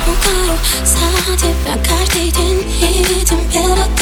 Наругаю за тебя каждый день И температура в